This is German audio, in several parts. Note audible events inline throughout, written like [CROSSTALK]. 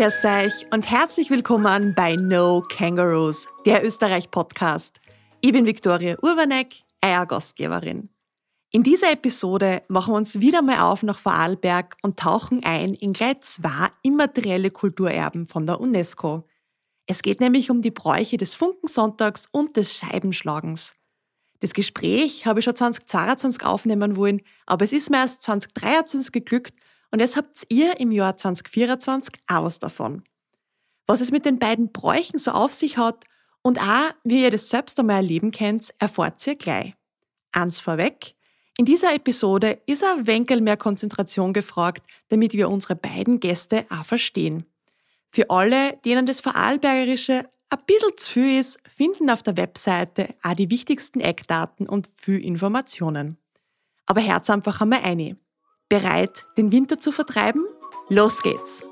Grüß euch und herzlich willkommen bei No Kangaroos, der Österreich-Podcast. Ich bin Viktoria Urbanek, euer Gastgeberin. In dieser Episode machen wir uns wieder mal auf nach Vorarlberg und tauchen ein in gleich zwei immaterielle Kulturerben von der UNESCO. Es geht nämlich um die Bräuche des Funkensonntags und des Scheibenschlagens. Das Gespräch habe ich schon 2022 aufnehmen wollen, aber es ist mir erst 2023 geglückt und jetzt habt ihr im Jahr 2024 auch was davon. Was es mit den beiden Bräuchen so auf sich hat und auch, wie ihr das selbst einmal erleben könnt, erfahrt ihr gleich. Eins vorweg, in dieser Episode ist ein wenig mehr Konzentration gefragt, damit wir unsere beiden Gäste auch verstehen. Für alle, denen das Vorarlbergerische ein bisschen zu viel ist, finden auf der Webseite auch die wichtigsten Eckdaten und viel Informationen. Aber herz einfach einmal eine. Bereit, den Winter zu vertreiben? Los geht's!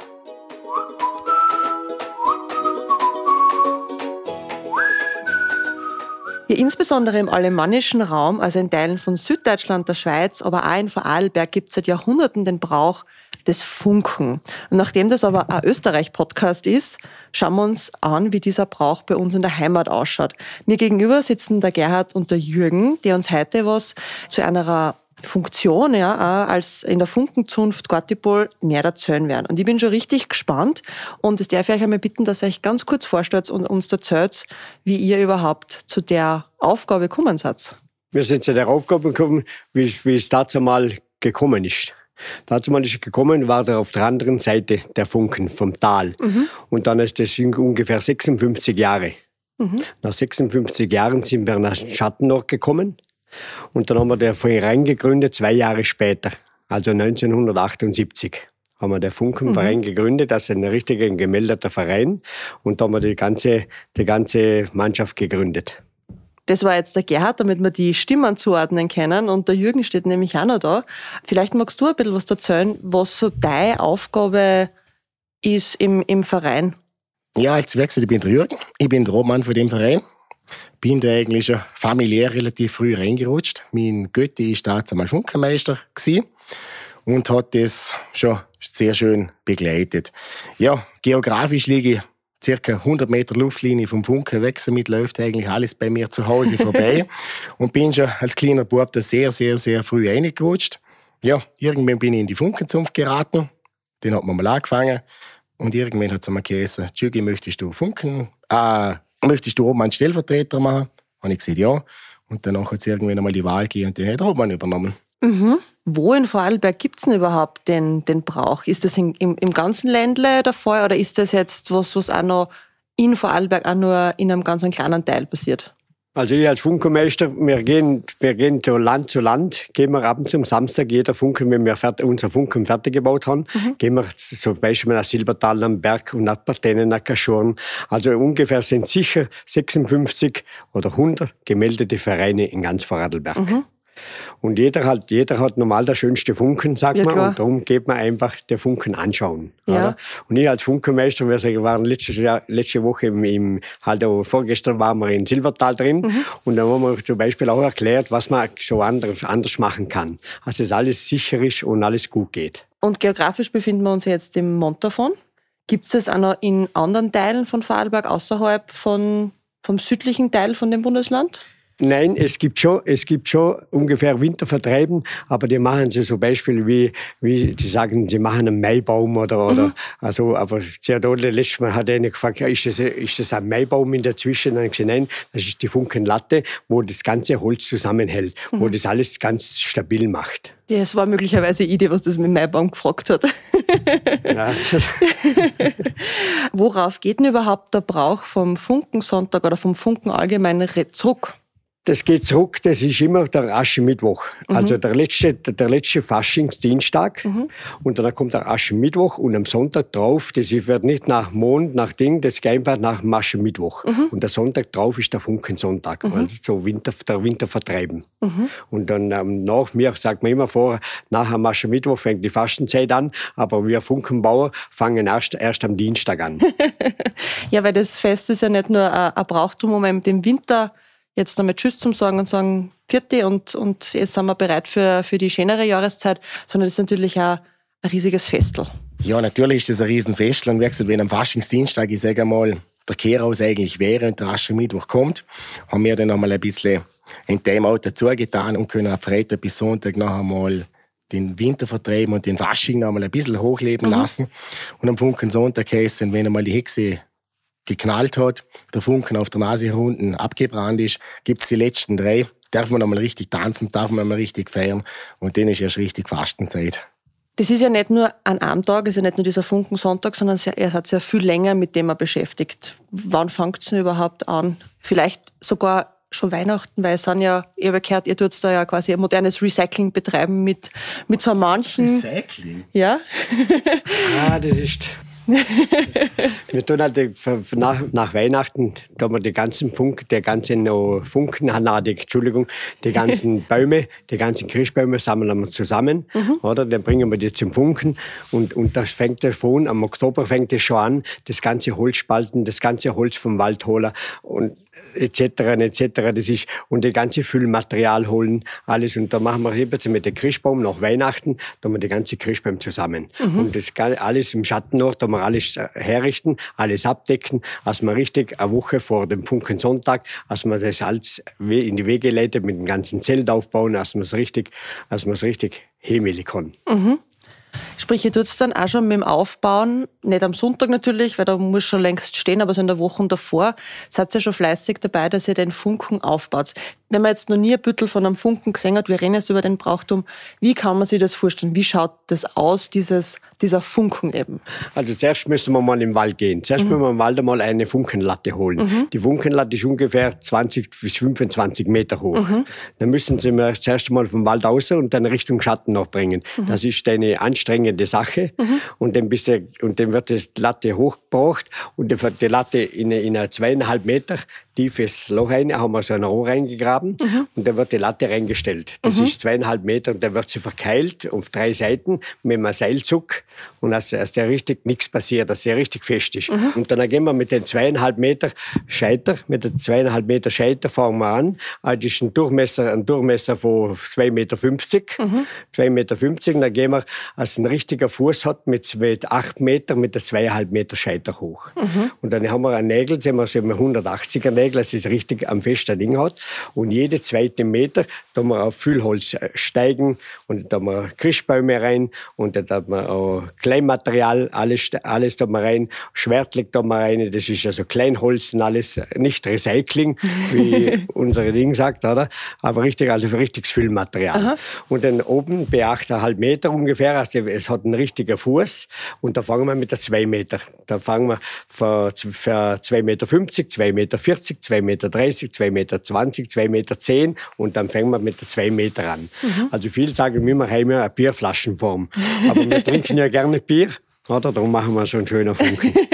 Ja, insbesondere im alemannischen Raum, also in Teilen von Süddeutschland, der Schweiz, aber auch in Vorarlberg gibt es seit Jahrhunderten den Brauch des Funken. Und nachdem das aber ein Österreich-Podcast ist, schauen wir uns an, wie dieser Brauch bei uns in der Heimat ausschaut. Mir gegenüber sitzen der Gerhard und der Jürgen, die uns heute was zu einer Funktion, ja, als in der Funkenzunft Gortipol mehr erzählen werden. Und ich bin schon richtig gespannt und es darf ich euch einmal bitten, dass ihr euch ganz kurz vorstellt und uns erzählt, wie ihr überhaupt zu der Aufgabe gekommen seid. Wir sind zu der Aufgabe gekommen, wie, wie es dazu mal gekommen ist. Dazu mal ist gekommen, war da auf der anderen Seite der Funken vom Tal. Mhm. Und dann ist das ungefähr 56 Jahre. Mhm. Nach 56 Jahren sind wir nach Schatten noch gekommen. Und dann haben wir den Verein gegründet, zwei Jahre später, also 1978 haben wir den Funkenverein mhm. gegründet, das ist ein richtiger gemeldeter Verein. Und da haben wir die ganze, die ganze Mannschaft gegründet. Das war jetzt der Gerhard, damit wir die Stimmen zuordnen können. Und der Jürgen steht nämlich auch noch da. Vielleicht magst du ein bisschen was erzählen, was so deine Aufgabe ist im, im Verein. Ja, als Werkstatt, ich bin der Jürgen. Ich bin der Obmann von dem Verein bin da eigentlich schon familiär relativ früh reingerutscht. Mein Götti ist da einmal Funkermeister und hat das schon sehr schön begleitet. Ja, geografisch liege ich circa 100 Meter Luftlinie vom Funken weg. Somit läuft eigentlich alles bei mir zu Hause [LAUGHS] vorbei. und bin schon als kleiner Bub da sehr, sehr, sehr früh reingerutscht. Ja, irgendwann bin ich in die Funkenzunft geraten. Den hat man mal angefangen. Und irgendwann hat es mir geheißen, Tschügi, möchtest du Funken, äh, möchtest du oben einen Stellvertreter machen? Habe ich gesagt, ja. Und danach hat es irgendwann einmal die Wahl gegeben und den hat Roman übernommen. Mhm. Wo in Vorarlberg gibt es denn überhaupt den, den Brauch? Ist das in, im, im ganzen Ländle der Fall oder ist das jetzt was, was auch noch in Vorarlberg auch nur in einem ganz kleinen Teil passiert? Also ich als Funkermeister, wir gehen, wir gehen von Land zu Land, gehen wir abends zum Samstag, jeder Funke, wenn wir fertig, unser Funken fertig gebaut haben, mhm. gehen wir zum Beispiel nach Silbertal am Berg und nach Partennen, nach Kaschorn. Also ungefähr sind sicher 56 oder 100 gemeldete Vereine in ganz Vorarlberg. Mhm. Und jeder hat, jeder hat normal der schönste Funken, sagt ja, man. Klar. Und darum geht man einfach den Funken anschauen. Ja. Oder? Und ich als Funkenmeister, wir waren letztes Jahr, letzte Woche im, im halt vorgestern waren wir in Silbertal drin. Mhm. Und da haben wir zum Beispiel auch erklärt, was man so anders, anders machen kann. Also, dass alles sicher ist und alles gut geht. Und geografisch befinden wir uns jetzt im Montafon. Gibt es das auch noch in anderen Teilen von Vorarlberg außerhalb von, vom südlichen Teil von dem Bundesland? Nein, es gibt schon, es gibt schon ungefähr Wintervertreiben, aber die machen sie so Beispiel wie, wie, die sagen, sie machen einen Maibaum oder, oder, mhm. also, aber sehr doll, letztes Mal hat einer gefragt, ja, ist das, ist das ein Maibaum in dazwischen? Und ich gesagt, nein, das ist die Funkenlatte, wo das ganze Holz zusammenhält, mhm. wo das alles ganz stabil macht. Ja, es war möglicherweise Idee, was das mit Maibaum gefragt hat. Ja. [LAUGHS] Worauf geht denn überhaupt der Brauch vom Funkensonntag oder vom Funken allgemein zurück? Das geht zurück, das ist immer der Aschermittwoch. Mhm. Also der letzte, der letzte Faschingsdienstag. Mhm. Und dann kommt der Aschermittwoch und am Sonntag drauf, das wird nicht nach Mond, nach Ding, das geht einfach nach dem Aschermittwoch. Mhm. Und der Sonntag drauf ist der Funkensonntag, mhm. also so Winter, der Wintervertreiben. Mhm. Und dann ähm, nach mir, sagt man immer vor, nach dem Aschermittwoch fängt die Fastenzeit an, aber wir Funkenbauer fangen erst, erst am Dienstag an. [LAUGHS] ja, weil das Fest ist ja nicht nur ein Brauchtum, um dem Winter jetzt nochmal Tschüss zum Sagen und sagen Vierte und, und jetzt sind wir bereit für, für die schönere Jahreszeit, sondern das ist natürlich auch ein riesiges Festel. Ja, natürlich ist das ein Riesenfest. Und wie gesagt, wenn am Faschingsdienstag, ich sage einmal, der Kehraus eigentlich wäre und der Aschermittwoch kommt, haben wir dann nochmal ein bisschen ein Timeout dazu getan und können am Freitag bis Sonntag noch einmal den Winter vertreiben und den Fasching noch einmal ein bisschen hochleben mhm. lassen. Und am Funken Sonntag heißt wenn einmal die Hexe geknallt hat, der Funken auf der Nase unten abgebrannt ist, gibt es die letzten drei. Darf man einmal richtig tanzen, darf man einmal richtig feiern und dann ist erst richtig Fastenzeit. Das ist ja nicht nur an einem Tag, ist ja nicht nur dieser Funkensonntag, sondern er hat sich ja viel länger mit dem er beschäftigt. Wann fängt es denn überhaupt an? Vielleicht sogar schon Weihnachten, weil es sind ja, ich habe gehört, ihr tut da ja quasi ein modernes Recycling betreiben mit, mit so manchen. Recycling? Ja. ah, das ist [LAUGHS] wir tun halt nach, nach Weihnachten, da wir die ganzen Funken, der ganzen no Funken, na, die, Entschuldigung, die ganzen [LAUGHS] Bäume, die ganzen Christbäume sammeln wir zusammen, mhm. oder? Dann bringen wir die zum Funken und, und das fängt davon, am Oktober fängt es schon an, das ganze Holz spalten, das ganze Holz vom Wald holen und etc. etc. Das ist, und die ganze Füllmaterial holen, alles. Und da machen wir jetzt mit dem Christbaum nach Weihnachten, da haben wir die ganze Christbaum zusammen. Mhm. Und das alles im Schatten noch, da wir alles äh, herrichten, alles abdecken, als wir richtig eine Woche vor dem Funkensonntag, als wir das alles in die Wege leiten, mit dem ganzen Zelt aufbauen, als wir es richtig, als wir es richtig hemelig können. Mhm. Sprich, ihr tut es dann auch schon mit dem Aufbauen, nicht am Sonntag natürlich, weil da muss schon längst stehen, aber so in der Woche davor seid ihr schon fleißig dabei, dass ihr den Funken aufbaut. Wenn man jetzt noch nie ein Büttel von einem Funken gesehen hat, wir reden jetzt über den Brauchtum, wie kann man sich das vorstellen? Wie schaut das aus, dieses, dieser Funken eben? Also zuerst müssen wir mal im Wald gehen. Zuerst mhm. müssen wir im Wald einmal eine Funkenlatte holen. Mhm. Die Funkenlatte ist ungefähr 20 bis 25 Meter hoch. Mhm. Dann müssen sie mir zuerst einmal vom Wald raus und dann Richtung Schatten noch bringen. Mhm. Das ist eine anstrengende Sache. Mhm. Und dann, bist du, und dann wird die Latte hochgebracht und die Latte in, in zweieinhalb Meter tiefes Loch rein, haben wir so ein Rohr reingegraben mhm. und da wird die Latte reingestellt. Das mhm. ist zweieinhalb Meter und dann wird sie verkeilt auf drei Seiten mit einem Seilzug und dass, dass der richtig nichts passiert, dass der richtig fest ist. Mhm. Und dann gehen wir mit den zweieinhalb Meter Scheiter, mit den zweieinhalb Meter Scheiter fangen wir an. Also das ist ein Durchmesser, ein Durchmesser von 2,50 Meter. Mhm. 2,50 Meter. Dann gehen wir, als ein richtiger Fuß hat, mit, mit 8 Meter, mit der zweieinhalb Meter Scheiter hoch. Und dann haben wir einen Nägel, sehen wir, so 180er Nägel, dass es richtig am festen Ding hat. Und jede zweite Meter, da wir auf Füllholz äh, steigen und da wir Christbäume rein und da haben wir auch Kleinmaterial, alles, alles da mal rein, Schwertleg da mal rein, das ist also Kleinholz und alles, nicht Recycling, wie [LAUGHS] unsere Ding sagt, oder? Aber richtig, also richtiges Füllmaterial. Aha. Und dann oben bei 8,5 Meter ungefähr, also es hat einen richtigen Fuß und da fangen wir mit der 2 Meter. Da fangen wir für, für 2,50 Meter, 2,40 Meter, 2,30 Meter, 2,20 Meter, 2,10 Meter und dann fangen wir mit der 2 Meter an. Mhm. Also viele sagen mir, wir haben ja eine Bierflaschenform. [LAUGHS] Aber wir trinken ja gerne Bier, oder? Darum machen wir so einen schönen Funken. [LAUGHS]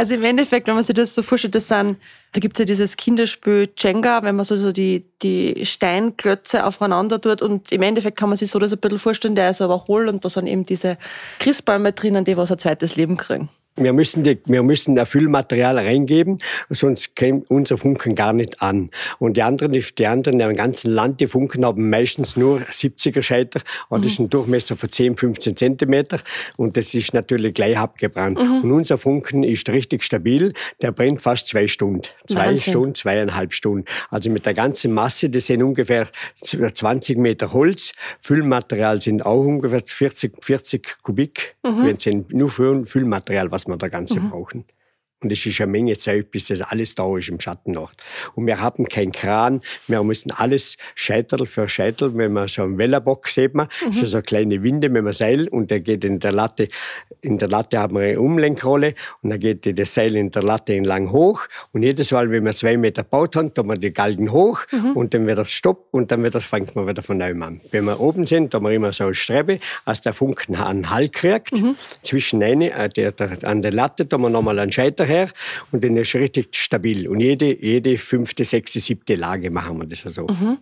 Also im Endeffekt, wenn man sich das so vorstellt, das sind, da gibt es ja dieses Kinderspiel Jenga, wenn man so, so die, die Steinklötze aufeinander tut und im Endeffekt kann man sich so das ein bisschen vorstellen, der ist aber hohl und da sind eben diese Christbäume drinnen, die was ein zweites Leben kriegen wir müssen, die, wir müssen ein Füllmaterial reingeben, sonst käme unser Funken gar nicht an. Und die anderen, die anderen im ganzen Land, die Funken haben meistens nur 70er Scheiter, und das ist ein Durchmesser von 10, 15 Zentimeter und das ist natürlich gleich abgebrannt. Mhm. Und unser Funken ist richtig stabil, der brennt fast zwei Stunden. Zwei Wahnsinn. Stunden, zweieinhalb Stunden. Also mit der ganzen Masse, das sind ungefähr 20 Meter Holz, Füllmaterial sind auch ungefähr 40, 40 Kubik, mhm. wenn es nur Füllmaterial, was wir da Ganze mhm. brauchen. Und es ist eine Menge Zeit, bis das alles da ist im Schattennacht. Und wir haben keinen Kran. Wir müssen alles Scheitel für Scheitel, wenn man so einen Wellerbock sieht man, mhm. so eine kleine Winde mit einem Seil und der geht in der Latte, in der Latte haben wir eine Umlenkrolle und dann geht das Seil in der Latte entlang hoch und jedes Mal, wenn wir zwei Meter gebaut haben, tun wir die Galgen hoch mhm. und dann wird das Stopp und dann wird das, fängt man wieder von neuem an. Wenn wir oben sind, tun wir immer so eine Strebe, als der Funken einen Halt kriegt, mhm. zwischen eine, äh, der, der, an der Latte tun wir nochmal einen Scheiter her und dann ist richtig stabil. Und jede, jede fünfte, sechste, siebte Lage machen wir das so. Also. Mhm.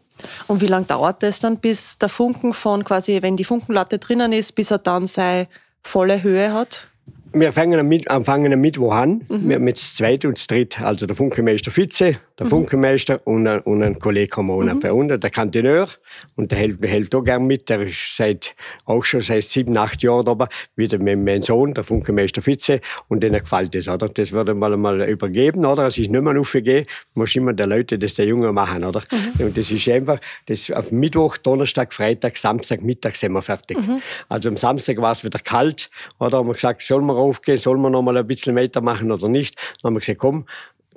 Und wie lange dauert das dann, bis der Funken von quasi, wenn die Funkenlatte drinnen ist, bis er dann seine volle Höhe hat? Wir fangen am, fangen am Mittwoch an, mhm. mit zweit und dritt. Also der Funkemeister Fitze, der Funkenmeister und ein, und ein Kollege haben wir auch Mhm. bei uns, der Kantineur. Und der hält, hält auch gern mit. Der ist seit, auch schon seit sieben, acht Jahren da, wieder mit meinem Sohn, der Funkenmeister Fitze. Und denen gefällt das, oder? Das würde mal mal übergeben, oder? Es ist nicht mehr aufgegeben. Muss immer der Leute, das der Junge machen, oder? Mhm. Und das ist einfach, das auf Mittwoch, Donnerstag, Freitag, Samstag, Mittag sind wir fertig. Mhm. Also am Samstag war es wieder kalt, oder? Haben wir gesagt, sollen wir raufgehen, sollen wir noch mal ein bisschen weitermachen oder nicht? Dann haben wir gesagt, komm,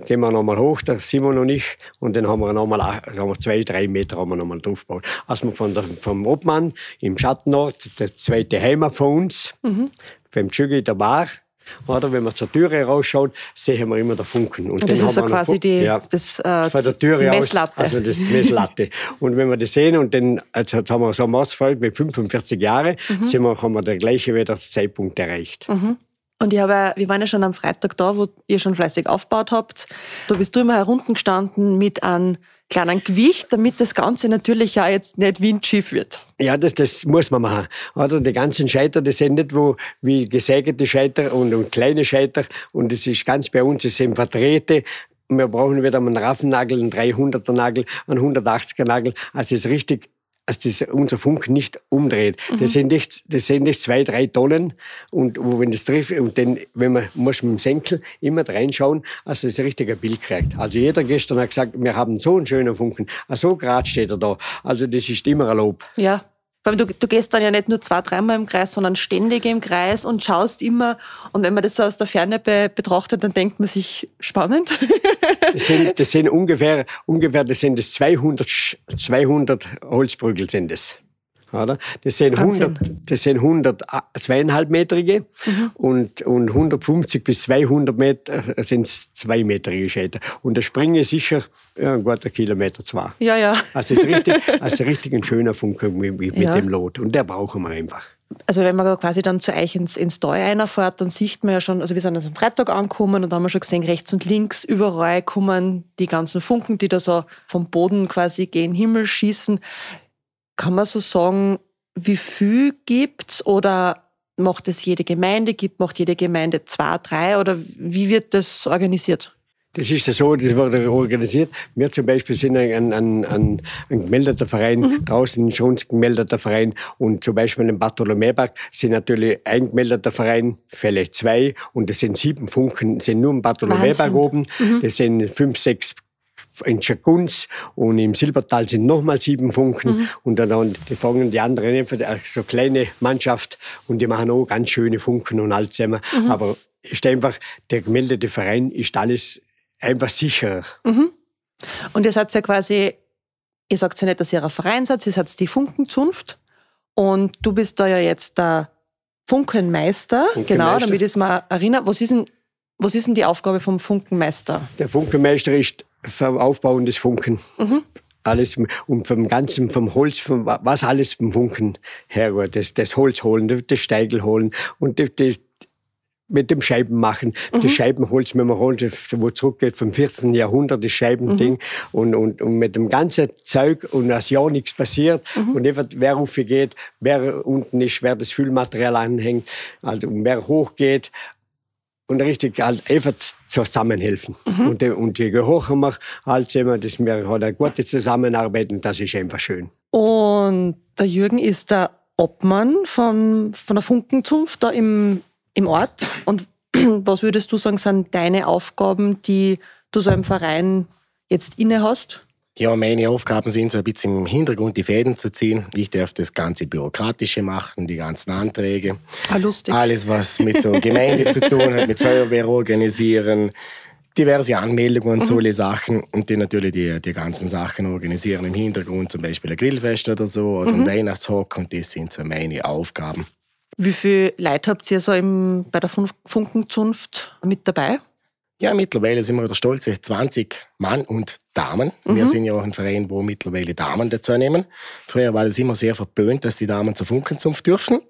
gehen wir noch mal hoch, der Simon und ich, und dann haben wir noch mal, haben wir zwei, drei Meter haben wir noch mal draufgebaut. Als wir von der, vom Obmann im Schattenort, der zweite Heimat von uns, beim Tschügi der Bar, oder wenn wir zur Türe rausschauen, sehen wir immer den Funken. Und den das ist so wir noch quasi die, ja, das, äh, von der Türe die aus, Messlatte. also das Messlatte. und wenn wir das sehen und dann, also jetzt haben wir so einen Mordsfall mit 45 Jahren, Mhm. sind wir, haben wir der gleiche wieder Zeitpunkt erreicht. Und ich habe, wir waren ja schon am Freitag da, wo ihr schon fleißig aufgebaut habt. Da bist du immer heruntergestanden mit einem kleinen Gewicht, damit das Ganze natürlich ja jetzt nicht windschief wird. Ja, das, das muss man machen. Oder? Die ganzen Scheiter, das sind nicht wo, wie gesägete Scheiter und, und kleine Scheiter. Und das ist ganz bei uns, das sind Verträte. Wir brauchen wieder einen Raffennagel, einen 300er Nagel, einen 180er Nagel. Also es ist richtig, dass das unser Funk nicht umdreht. Das sind nicht, das sind nicht zwei, drei Tonnen. Und wo, wenn das trifft, und dann, wenn man, muss mit dem Senkel immer reinschauen, also das richtige Bild kriegt. Also jeder gestern hat gesagt, wir haben so einen schönen Funken. Ah, so grad steht er da. Also das ist immer ein Lob. Ja. Weil du, du gehst dann ja nicht nur zwei, dreimal im Kreis, sondern ständig im Kreis und schaust immer. Und wenn man das so aus der Ferne be betrachtet, dann denkt man sich, spannend. Das sind, das sind ungefähr, ungefähr, das sind das 200, Sch- 200 Holzbrügel sind das. Oder? Das sind Wahnsinn. 100, das sind 100 a- zweieinhalbmetrige und, und 150 bis 200 Meter sind zweimetrige Scheiter. Und der Springen ist sicher ja, ein guter Kilometer zwei. ja, ja. Also es ist richtig, also richtig ein schöner Funke mit, mit Ja. dem Lot. Und der brauchen wir einfach. Also wenn man quasi dann zu euch ins, ins Tal reinfährt, dann sieht man ja schon, also wir sind also am Freitag angekommen und haben wir schon gesehen, rechts und links überall kommen die ganzen Funken, die da so vom Boden quasi gen Himmel schießen. Kann man so sagen, wie viel gibt's oder macht es jede Gemeinde, gibt macht jede Gemeinde zwei, drei oder wie wird das organisiert? Das ist ja so, das wurde organisiert. Wir zum Beispiel sind ein, ein, ein, ein gemeldeter Verein, draußen in Schons gemeldeter Verein und zum Beispiel im Bartholomäberg sind natürlich ein gemeldeter Verein, vielleicht zwei und das sind sieben Funken, sind nur im Bartholomäberg oben. Das sind fünf, sechs in Schakunz und im Silbertal sind nochmal sieben Funken und dann, die fangen die anderen einfach äh, so kleine Mannschaft und die machen auch ganz schöne Funken und alles zusammen. Aber ist einfach, der gemeldete Verein ist alles einfach sicherer. Und ihr seid ja quasi, ihr sagt ja nicht, dass ihr ein Verein seid, ihr seid die Funkenzunft. Und du bist da ja jetzt der Funkenmeister. Funkenmeister. Genau, damit ich es mal erinnere. Was ist, denn, was ist denn die Aufgabe vom Funkenmeister? Der Funkenmeister ist vom Aufbauen des Funken. Alles und vom ganzen, vom Holz, vom, was alles vom Funken hergeht. Das, das Holz holen, das Steigel holen und das, das mit dem Scheiben machen. Das Scheibenholz, wenn man holt, wo zurückgeht vom 14. Jahrhundert, das Scheibending. Und, und, und mit dem ganzen Zeug und dass ja nichts passiert und einfach, wer raufgeht, wer unten ist, wer das Füllmaterial anhängt, also und wer hochgeht, und richtig halt einfach zusammenhelfen. Und, die- und je hocher wir halt sind wir, das wir hat eine gute Zusammenarbeit und das ist einfach schön. Und der Jürgen ist der Obmann von, von der Funkenzunft da im, im Ort. Und [CLEARS THROAT] was würdest du sagen, sind deine Aufgaben, die du so im Verein jetzt inne hast? Ja, meine Aufgaben sind so ein bisschen im Hintergrund die Fäden zu ziehen. Ich darf das ganze Bürokratische machen, die ganzen Anträge. Ah, lustig. Alles, was mit so [LAUGHS] Gemeinde zu tun hat, mit Feuerwehr organisieren, diverse Anmeldungen und solche Sachen. Und die natürlich die, die ganzen Sachen organisieren im Hintergrund, zum Beispiel ein Grillfest oder so oder ein Weihnachtshock. Und das sind so meine Aufgaben. Wie viele Leute habt ihr so im, bei der Fun- Funkenzunft mit dabei? Ja, mittlerweile sind wir der stolze 20 Mann und Damen. Wir sind ja auch ein Verein, wo mittlerweile Damen dazu nehmen. Früher war das immer sehr verpönt, dass die Damen zur Funkenzunft dürfen.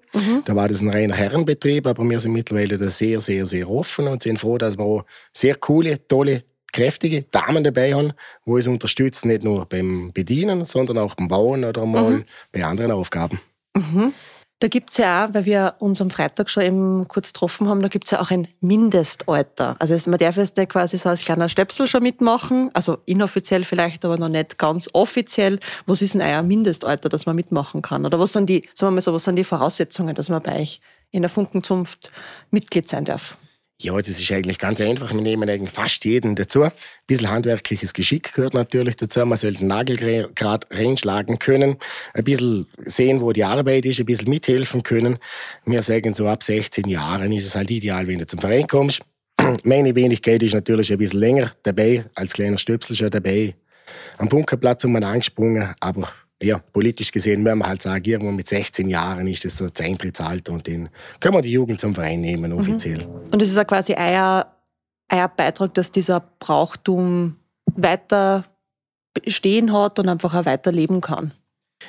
Da war das ein reiner Herrenbetrieb, aber wir sind mittlerweile da sehr, sehr, sehr offen und sind froh, dass wir auch sehr coole, tolle, kräftige Damen dabei haben, wo uns unterstützen, nicht nur beim Bedienen, sondern auch beim Bauen oder mal bei anderen Aufgaben. Da gibt's ja auch, weil wir uns am Freitag schon eben kurz getroffen haben, da gibt's ja auch ein Mindestalter. Also man darf jetzt nicht quasi so als kleiner Stöpsel schon mitmachen, also inoffiziell vielleicht, aber noch nicht ganz offiziell. Was ist denn euer Mindestalter, dass man mitmachen kann? Oder was sind die, sagen wir mal so, was sind die Voraussetzungen, dass man bei euch in der Funkenzunft Mitglied sein darf? Ja, das ist eigentlich ganz einfach. Wir nehmen eigentlich fast jeden dazu. Ein bisschen handwerkliches Geschick gehört natürlich dazu. Man sollte den Nagel gerade reinschlagen können. Ein bisschen sehen, wo die Arbeit ist, ein bisschen mithelfen können. Wir sagen so, ab 16 Jahren ist es halt ideal, wenn du zum Verein kommst. [CLEARS THROAT] Meine Wenigkeit ist natürlich ein bisschen länger dabei, als kleiner Stöpsel schon dabei. Am Bunkerplatz um angesprungen, aber ja, politisch gesehen müssen wir halt sagen, irgendwo mit 16 Jahren ist das so das Eintrittsalter und den können wir die Jugend zum Verein nehmen, offiziell. Mhm. Und es ist ja quasi euer, euer Beitrag, dass dieser Brauchtum weiter bestehen hat und einfach auch weiterleben kann.